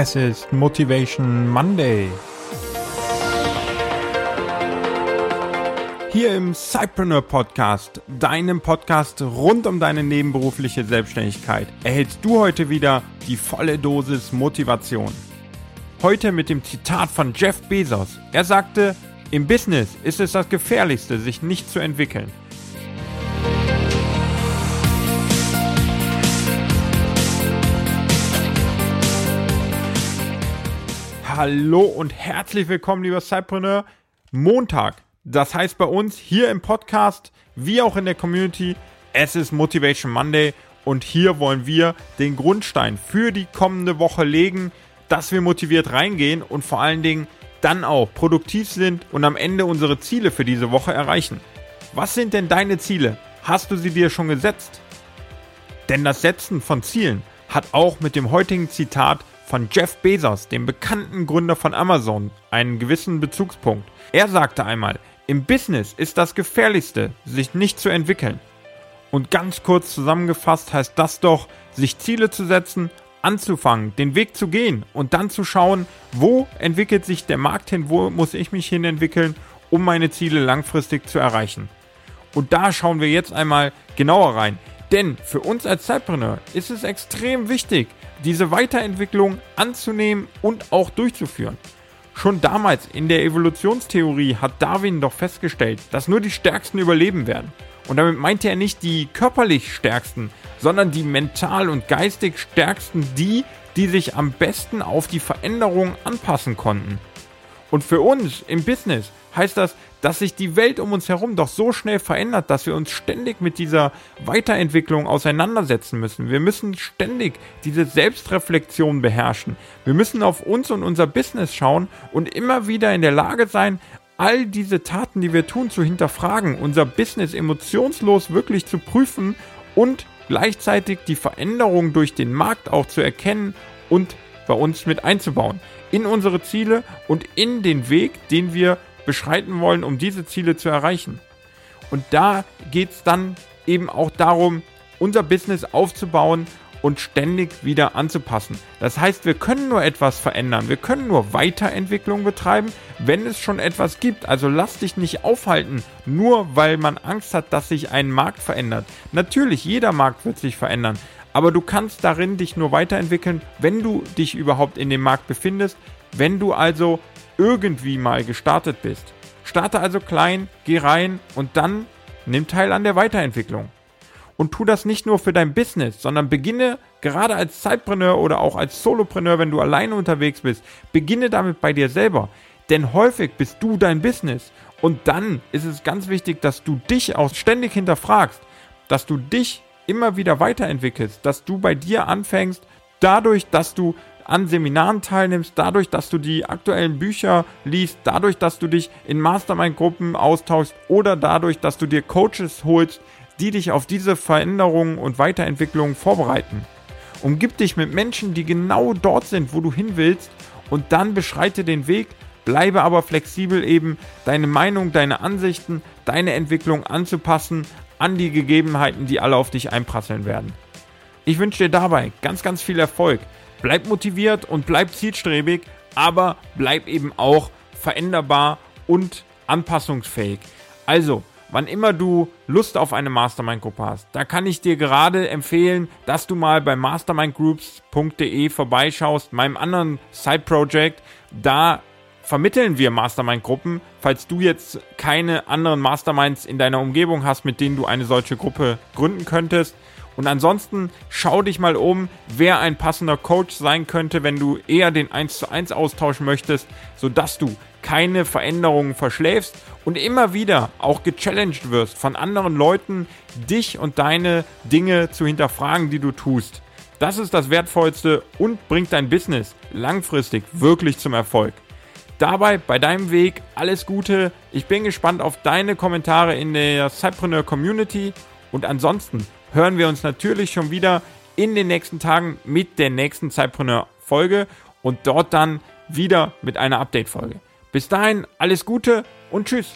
Es ist Motivation Monday. Hier im Cypreneur Podcast, deinem Podcast rund um deine nebenberufliche Selbstständigkeit, erhältst du heute wieder die volle Dosis Motivation. Heute mit dem Zitat von Jeff Bezos. Er sagte, im Business ist es das Gefährlichste, sich nicht zu entwickeln. Hallo und herzlich willkommen, lieber Cypreneur. Montag. Das heißt bei uns hier im Podcast, wie auch in der Community, es ist Motivation Monday und hier wollen wir den Grundstein für die kommende Woche legen, dass wir motiviert reingehen und vor allen Dingen dann auch produktiv sind und am Ende unsere Ziele für diese Woche erreichen. Was sind denn deine Ziele? Hast du sie dir schon gesetzt? Denn das Setzen von Zielen hat auch mit dem heutigen Zitat von Jeff Bezos, dem bekannten Gründer von Amazon, einen gewissen Bezugspunkt. Er sagte einmal, im Business ist das Gefährlichste, sich nicht zu entwickeln. Und ganz kurz zusammengefasst heißt das doch, sich Ziele zu setzen, anzufangen, den Weg zu gehen und dann zu schauen, wo entwickelt sich der Markt hin, wo muss ich mich hin entwickeln, um meine Ziele langfristig zu erreichen. Und da schauen wir jetzt einmal genauer rein. Denn für uns als Zeitpreneur ist es extrem wichtig, diese Weiterentwicklung anzunehmen und auch durchzuführen. Schon damals in der Evolutionstheorie hat Darwin doch festgestellt, dass nur die Stärksten überleben werden. Und damit meinte er nicht die körperlich Stärksten, sondern die mental und geistig Stärksten, die, die sich am besten auf die Veränderungen anpassen konnten. Und für uns im Business heißt das, dass sich die Welt um uns herum doch so schnell verändert, dass wir uns ständig mit dieser Weiterentwicklung auseinandersetzen müssen. Wir müssen ständig diese Selbstreflexion beherrschen. Wir müssen auf uns und unser Business schauen und immer wieder in der Lage sein, all diese Taten, die wir tun, zu hinterfragen, unser Business emotionslos wirklich zu prüfen und gleichzeitig die Veränderung durch den Markt auch zu erkennen und bei uns mit einzubauen. In unsere Ziele und in den Weg, den wir beschreiten wollen, um diese Ziele zu erreichen. Und da geht es dann eben auch darum, unser Business aufzubauen und ständig wieder anzupassen. Das heißt, wir können nur etwas verändern, wir können nur Weiterentwicklung betreiben, wenn es schon etwas gibt. Also lass dich nicht aufhalten, nur weil man Angst hat, dass sich ein Markt verändert. Natürlich, jeder Markt wird sich verändern, aber du kannst darin dich nur weiterentwickeln, wenn du dich überhaupt in dem Markt befindest, wenn du also irgendwie mal gestartet bist. Starte also klein, geh rein und dann nimm teil an der Weiterentwicklung und tu das nicht nur für dein Business, sondern beginne gerade als Zeitpreneur oder auch als Solopreneur, wenn du alleine unterwegs bist, beginne damit bei dir selber. Denn häufig bist du dein Business. Und dann ist es ganz wichtig, dass du dich auch ständig hinterfragst, dass du dich immer wieder weiterentwickelst, dass du bei dir anfängst, dadurch, dass du an Seminaren teilnimmst, dadurch, dass du die aktuellen Bücher liest, dadurch, dass du dich in Mastermind-Gruppen austauschst oder dadurch, dass du dir Coaches holst, die dich auf diese Veränderungen und Weiterentwicklungen vorbereiten. Umgib dich mit Menschen, die genau dort sind, wo du hin willst und dann beschreite den Weg, bleibe aber flexibel eben, deine Meinung, deine Ansichten, deine Entwicklung anzupassen an die Gegebenheiten, die alle auf dich einprasseln werden. Ich wünsche dir dabei ganz, ganz viel Erfolg. Bleib motiviert und bleib zielstrebig, aber bleib eben auch veränderbar und anpassungsfähig. Also, wann immer du Lust auf eine Mastermind-Gruppe hast, da kann ich dir gerade empfehlen, dass du mal bei mastermindgroups.de vorbeischaust, meinem anderen Side-Project. Da vermitteln wir Mastermind-Gruppen, falls du jetzt keine anderen Masterminds in deiner Umgebung hast, mit denen du eine solche Gruppe gründen könntest. Und ansonsten schau dich mal um, wer ein passender Coach sein könnte, wenn du eher den 1 zu 1 austauschen möchtest, sodass du keine Veränderungen verschläfst und immer wieder auch gechallenged wirst von anderen Leuten, dich und deine Dinge zu hinterfragen, die du tust. Das ist das Wertvollste und bringt dein Business langfristig wirklich zum Erfolg. Dabei bei deinem Weg alles Gute. Ich bin gespannt auf deine Kommentare in der Cypreneur Community und ansonsten hören wir uns natürlich schon wieder in den nächsten Tagen mit der nächsten Cypreneur Folge und dort dann wieder mit einer Update Folge. Bis dahin alles Gute und tschüss.